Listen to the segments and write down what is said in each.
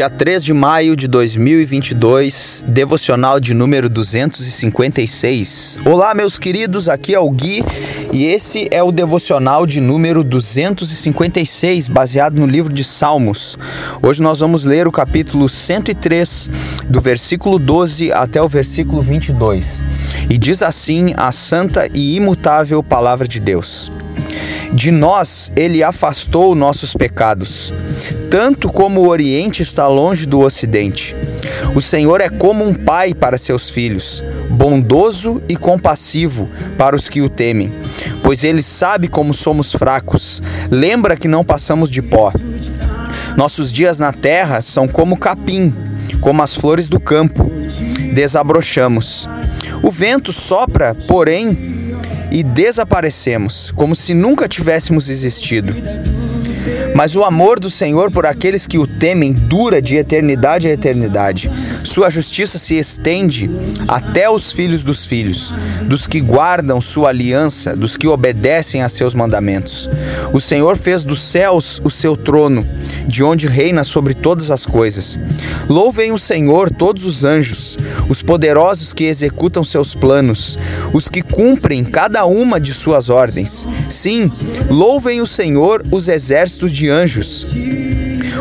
Dia 3 de maio de 2022, devocional de número 256. Olá, meus queridos, aqui é o Gui e esse é o devocional de número 256, baseado no livro de Salmos. Hoje nós vamos ler o capítulo 103, do versículo 12 até o versículo 22. E diz assim a santa e imutável palavra de Deus. De nós ele afastou nossos pecados, tanto como o Oriente está longe do Ocidente. O Senhor é como um pai para seus filhos, bondoso e compassivo para os que o temem, pois ele sabe como somos fracos, lembra que não passamos de pó. Nossos dias na terra são como capim, como as flores do campo, desabrochamos. O vento sopra, porém, e desaparecemos, como se nunca tivéssemos existido. Mas o amor do Senhor por aqueles que o temem dura de eternidade a eternidade. Sua justiça se estende até os filhos dos filhos, dos que guardam sua aliança, dos que obedecem a seus mandamentos. O Senhor fez dos céus o seu trono, de onde reina sobre todas as coisas. Louvem o Senhor todos os anjos, os poderosos que executam seus planos, os que cumprem cada uma de suas ordens. Sim, louvem o Senhor os exércitos de anjos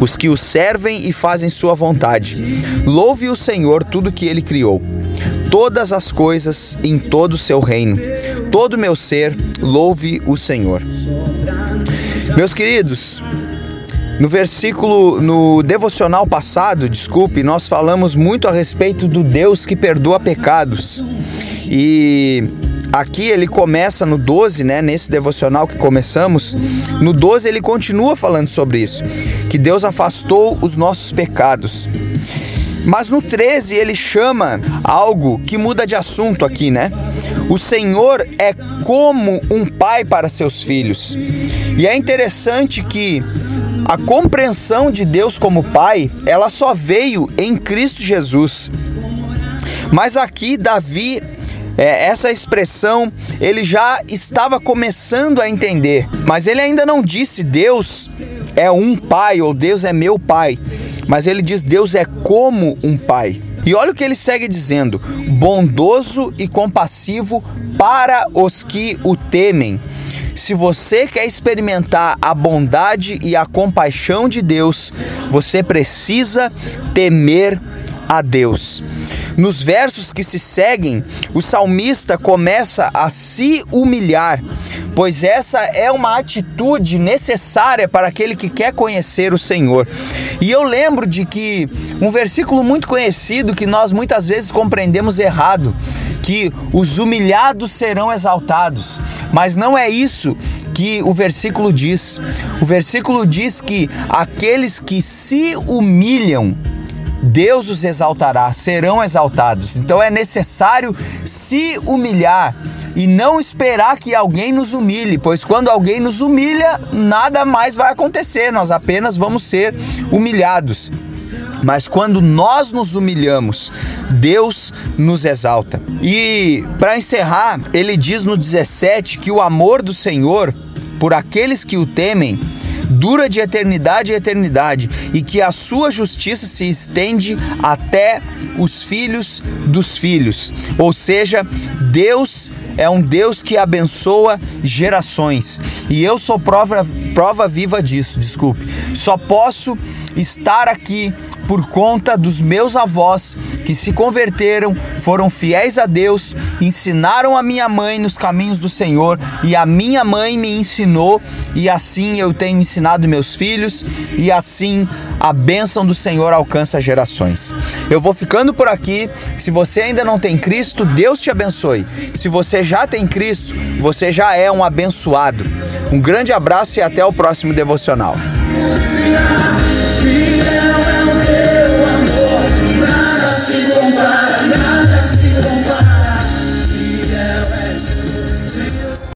os que o servem e fazem sua vontade. Louve o Senhor tudo que ele criou, todas as coisas em todo o seu reino. Todo meu ser, louve o Senhor. Meus queridos, no versículo, no devocional passado, desculpe, nós falamos muito a respeito do Deus que perdoa pecados. E Aqui ele começa no 12, né, nesse devocional que começamos, no 12 ele continua falando sobre isso, que Deus afastou os nossos pecados. Mas no 13 ele chama algo que muda de assunto aqui, né? O Senhor é como um pai para seus filhos. E é interessante que a compreensão de Deus como pai, ela só veio em Cristo Jesus. Mas aqui Davi é, essa expressão ele já estava começando a entender, mas ele ainda não disse Deus é um pai ou Deus é meu pai, mas ele diz Deus é como um pai. E olha o que ele segue dizendo: bondoso e compassivo para os que o temem. Se você quer experimentar a bondade e a compaixão de Deus, você precisa temer a Deus. Nos versos que se seguem, o salmista começa a se humilhar, pois essa é uma atitude necessária para aquele que quer conhecer o Senhor. E eu lembro de que um versículo muito conhecido que nós muitas vezes compreendemos errado, que os humilhados serão exaltados. Mas não é isso que o versículo diz. O versículo diz que aqueles que se humilham Deus os exaltará, serão exaltados. Então é necessário se humilhar e não esperar que alguém nos humilhe, pois quando alguém nos humilha, nada mais vai acontecer, nós apenas vamos ser humilhados. Mas quando nós nos humilhamos, Deus nos exalta. E para encerrar, ele diz no 17 que o amor do Senhor por aqueles que o temem dura de eternidade a eternidade, e que a sua justiça se estende até os filhos dos filhos. Ou seja, Deus é um Deus que abençoa gerações. E eu sou prova, prova viva disso, desculpe. Só posso estar aqui por conta dos meus avós que se converteram, foram fiéis a Deus, ensinaram a minha mãe nos caminhos do Senhor e a minha mãe me ensinou e assim eu tenho ensinado meus filhos e assim a bênção do Senhor alcança gerações. Eu vou ficando por aqui. Se você ainda não tem Cristo, Deus te abençoe. Se você já tem Cristo, você já é um abençoado. Um grande abraço e até o próximo devocional.